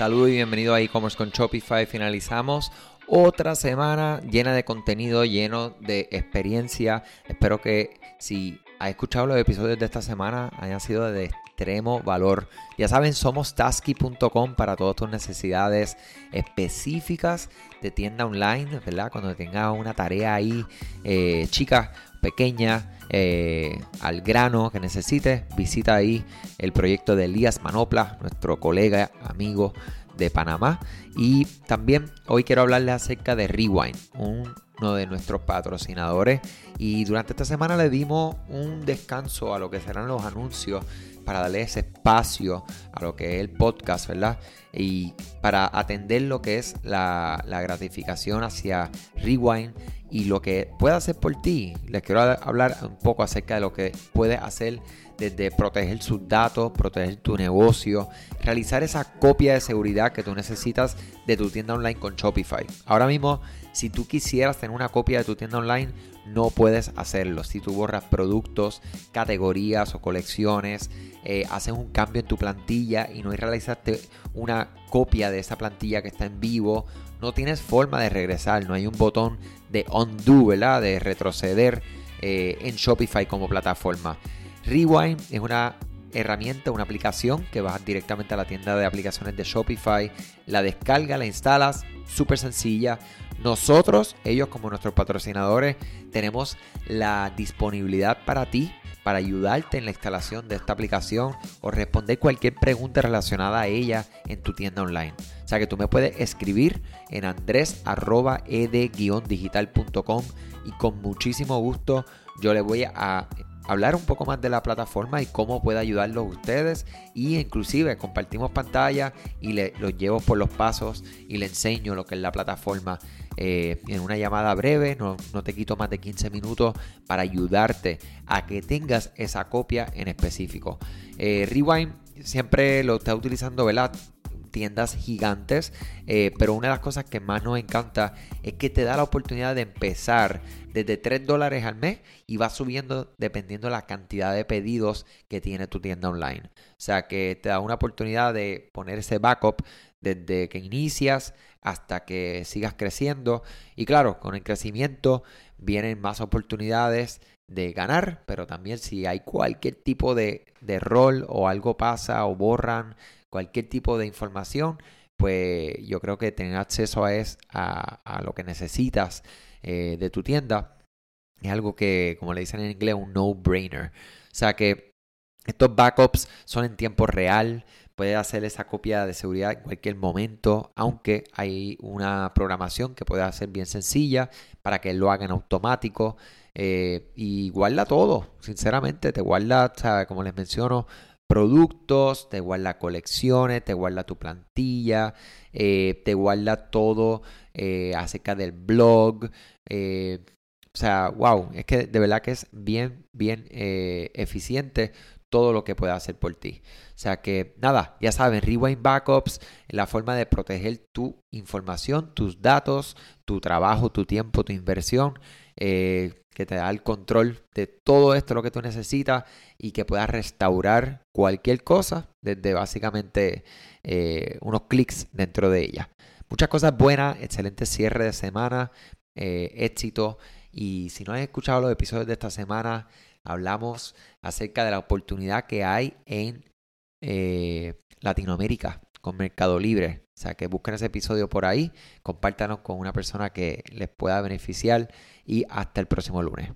Saludos y bienvenido a e-commerce con Shopify. Finalizamos otra semana llena de contenido, lleno de experiencia. Espero que si has escuchado los episodios de esta semana hayan sido de extremo valor. Ya saben, somos tasky.com para todas tus necesidades específicas de tienda online, ¿verdad? Cuando tengas una tarea ahí, eh, chica, pequeña, eh, al grano que necesites, visita ahí el proyecto de Elías Manopla, nuestro colega, amigo de Panamá. Y también hoy quiero hablarles acerca de Rewind, uno de nuestros patrocinadores. Y durante esta semana le dimos un descanso a lo que serán los anuncios para darle ese espacio a lo que es el podcast, ¿verdad? Y para atender lo que es la, gratificación hacia Rewind y lo que puede hacer por ti. Les quiero hablar un poco acerca de lo que puede hacer desde proteger sus datos, proteger tu negocio, realizar esa copia de seguridad que tú necesitas de tu tienda online con Shopify. Ahora mismo, si tú quisieras tener una copia de tu tienda online, no puedes hacerlo. Si tú borras productos, categorías o colecciones, eh, haces un cambio en tu plantilla y no realizaste una copia de esa plantilla que está en vivo, no tienes forma de regresar, no hay un botón de undo, ¿verdad? De retroceder eh, en Shopify como plataforma. Rewind es una herramienta, una aplicación que vas directamente a la tienda de aplicaciones de Shopify, la descarga, la instalas, súper sencilla. Nosotros, ellos como nuestros patrocinadores, tenemos la disponibilidad para ti para ayudarte en la instalación de esta aplicación o responder cualquier pregunta relacionada a ella en tu tienda online. O sea que tú me puedes escribir en andres.ed-digital.com y con muchísimo gusto yo le voy a hablar un poco más de la plataforma y cómo puede ayudarlos ustedes y inclusive compartimos pantalla y le, los llevo por los pasos y le enseño lo que es la plataforma eh, en una llamada breve, no, te quito más de 15 minutos para ayudarte a que tengas esa copia en específico. Eh, Rewind siempre lo está utilizando, ¿verdad? Tiendas gigantes, eh, pero una de las cosas que más nos encanta es que te da la oportunidad de empezar desde 3 dólares al mes y va subiendo dependiendo de la cantidad de pedidos que tiene tu tienda online. O sea que te da una oportunidad de poner ese backup desde que inicias hasta que sigas creciendo. Y claro, con el crecimiento vienen más oportunidades de ganar, pero también si hay cualquier tipo de, de rol o algo pasa o borran cualquier tipo de información, pues yo creo que tener acceso a, es, a, lo que necesitas eh, de tu tienda es algo que, como le dicen en inglés, un no-brainer. O sea que estos backups son en tiempo real, puedes hacer esa copia de seguridad en cualquier momento, aunque hay una programación que puede hacer bien sencilla para que lo haga en automático. Eh, y guarda todo, sinceramente, te guarda, como les menciono, productos, te guarda colecciones, te guarda tu plantilla, eh, te guarda todo eh, acerca del blog. Eh, o sea, wow, es que de verdad que es bien, bien eficiente todo lo que puede hacer por ti. O sea que nada, ya saben, Rewind Backups, la forma de proteger tu información, tus datos, tu trabajo, tu tiempo, tu inversión eh, que te da el control de todo esto, lo que tú necesitas y que puedas restaurar cualquier cosa desde básicamente eh, unos clics dentro de ella. Muchas cosas buenas, excelente cierre de semana, eh, éxito. Y si no has escuchado los episodios de esta semana, hablamos acerca de la oportunidad que hay en Latinoamérica con Mercado Libre. O sea, que busquen ese episodio por ahí, compártanos con una persona que les pueda beneficiar y hasta el próximo lunes.